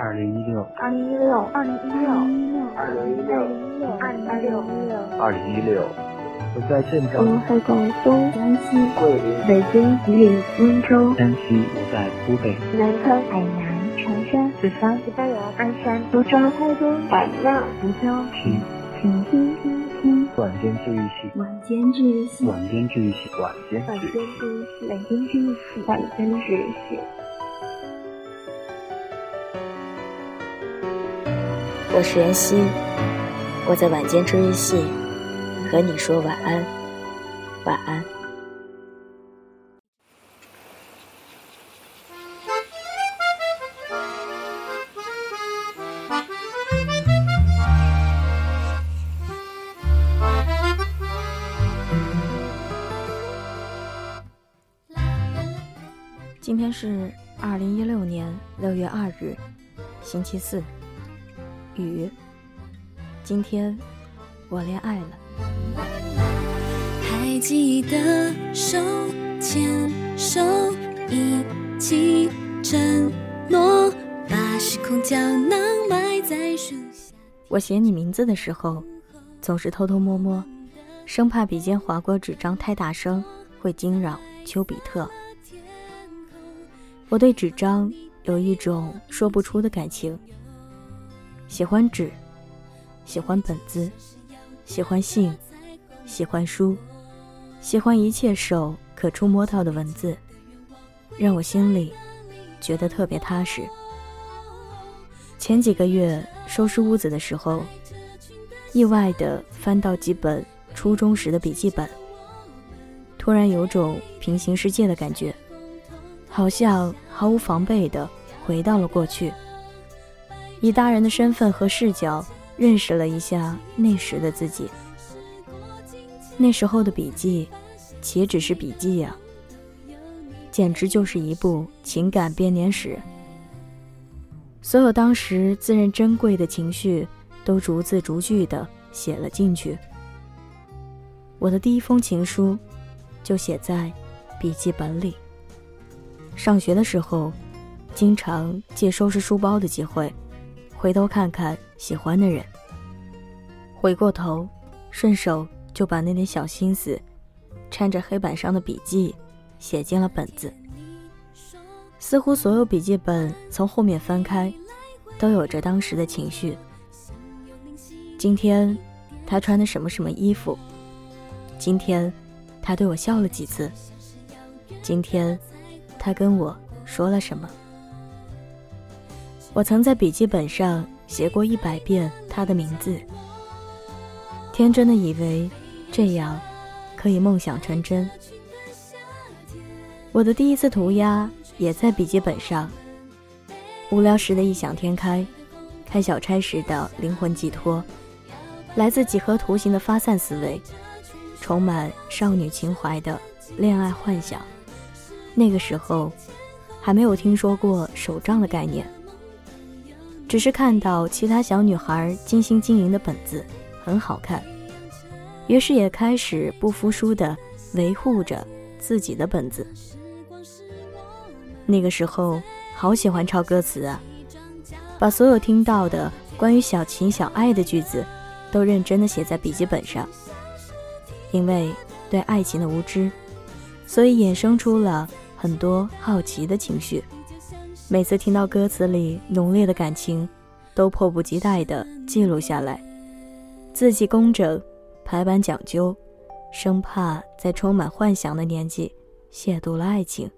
二零一六，二零一六，二零一六，二零一六，二零一六，二零一六。我在镇我，在广东、江西、桂林、北京、吉林、温州、山西，我在湖北，南昌、海南、长沙、四川、西班牙、鞍山、苏州、台州、海南、福州，听请听听听晚间治愈系，晚间治愈系，晚间治愈系，晚间。治愈系，晚间治愈系，晚间治愈系。我是妍希，我在晚间治愈系和你说晚安，晚安。今天是二零一六年六月二日，星期四。雨，今天我恋爱了。还记得手牵手一起承诺，把时空胶囊埋在树下。我写你名字的时候，总是偷偷摸摸，生怕笔尖划过纸张太大声会惊扰丘比特。我对纸张有一种说不出的感情，喜欢纸，喜欢本子，喜欢信，喜欢书，喜欢一切手可触摸到的文字，让我心里觉得特别踏实。前几个月收拾屋子的时候，意外的翻到几本初中时的笔记本，突然有种平行世界的感觉，好像毫无防备的回到了过去，以大人的身份和视角认识了一下那时的自己。那时候的笔记，岂只是笔记呀、简直就是一部情感编年史。所有当时自认珍贵的情绪，都逐字逐句的写了进去。我的第一封情书，就写在笔记本里。上学的时候，经常借收拾书包的机会，回头看看喜欢的人。回过头，顺手就把那点小心思，掺着黑板上的笔记，写进了本子。似乎所有笔记本从后面翻开，都有着当时的情绪。今天，他穿的什么什么衣服？今天，他对我笑了几次？今天，他跟我说了什么？我曾在笔记本上写过一百遍他的名字，天真的以为这样可以梦想成真。我的第一次涂鸦也在笔记本上。无聊时的异想天开，开小差时的灵魂寄托，来自几何图形的发散思维，充满少女情怀的恋爱幻想。那个时候，还没有听说过手账的概念，只是看到其他小女孩精心经营的本子很好看，于是也开始不服输的维护着自己的本子。那个时候，好喜欢抄歌词啊，把所有听到的关于小情小爱的句子，都认真的写在笔记本上。因为对爱情的无知，所以衍生出了很多好奇的情绪。每次听到歌词里浓烈的感情，都迫不及待地记录下来，字迹工整，排版讲究，生怕在充满幻想的年纪亵渎了爱情。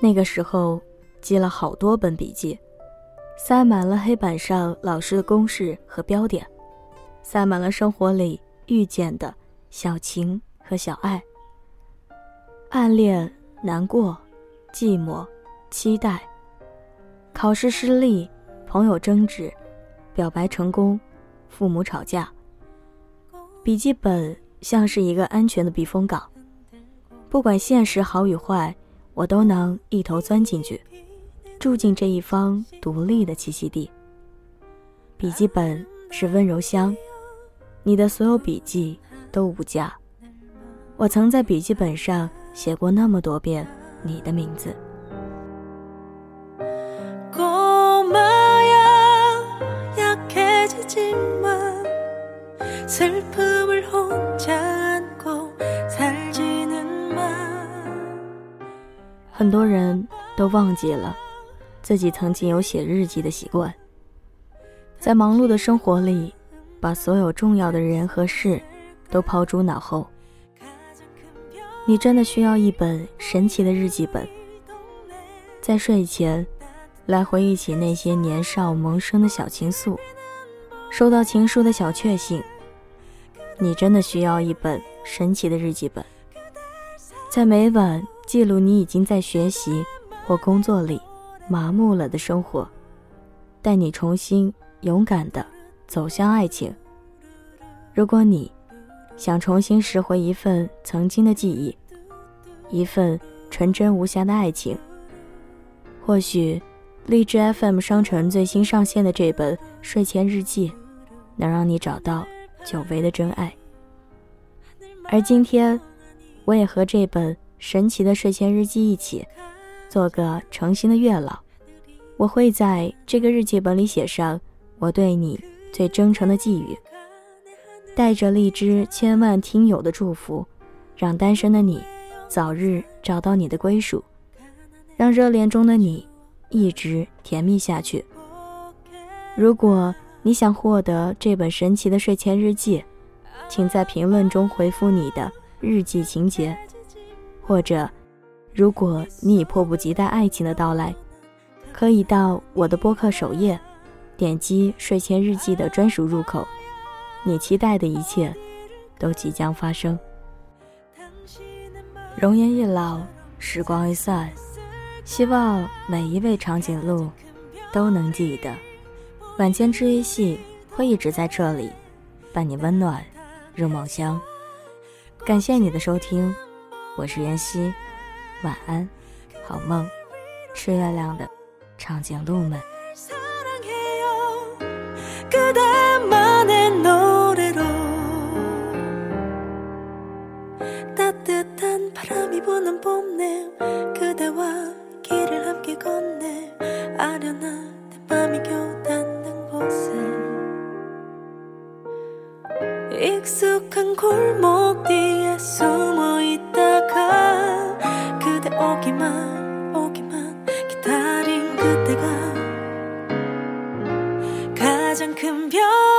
那个时候，记了好多本笔记，塞满了黑板上老师的公式和标点，塞满了生活里遇见的小情和小爱。暗恋、难过、寂寞、期待，考试失利，朋友争执，表白成功，父母吵架。笔记本像是一个安全的避风港，不管现实好与坏。我都能一头钻进去，住进这一方独立的栖息地。笔记本是温柔乡，你的所有笔记都无价。我曾在笔记本上写过那么多遍你的名字。很多人都忘记了自己曾经有写日记的习惯，在忙碌的生活里，把所有重要的人和事都抛诸脑后。你真的需要一本神奇的日记本，在睡前来回忆起那些年少萌生的小情愫，收到情书的小确幸。你真的需要一本神奇的日记本，在每晚记录你已经在学习或工作里麻木了的生活，带你重新勇敢的走向爱情。如果你。想重新拾回一份曾经的记忆，一份纯真无瑕的爱情。或许，荔枝 FM 商城最新上线的这本睡前日记，能让你找到久违的真爱。而今天，我也和这本神奇的睡前日记一起，做个诚心的月老。我会在这个日记本里写上我对你最真诚的寄语。带着荔枝千万听友的祝福，让单身的你早日找到你的归属，让热恋中的你一直甜蜜下去。如果你想获得这本神奇的睡前日记，请在评论中回复你的日记情节，或者，如果你已迫不及待爱情的到来，可以到我的播客首页，点击睡前日记的专属入口。你期待的一切，都即将发生。容颜一老，时光一散，希望每一位长颈鹿都能记得，晚间治愈系会一直在这里，伴你温暖入梦乡。感谢你的收听，我是妍希，晚安，好梦，吃月亮的长颈鹿们。 부는 봄내 그대와 길을 함께 걷네 익숙한 골목 뒤에 숨어 있다가 그대 오기만 오기만 기다린 그때가 가장 큰 별.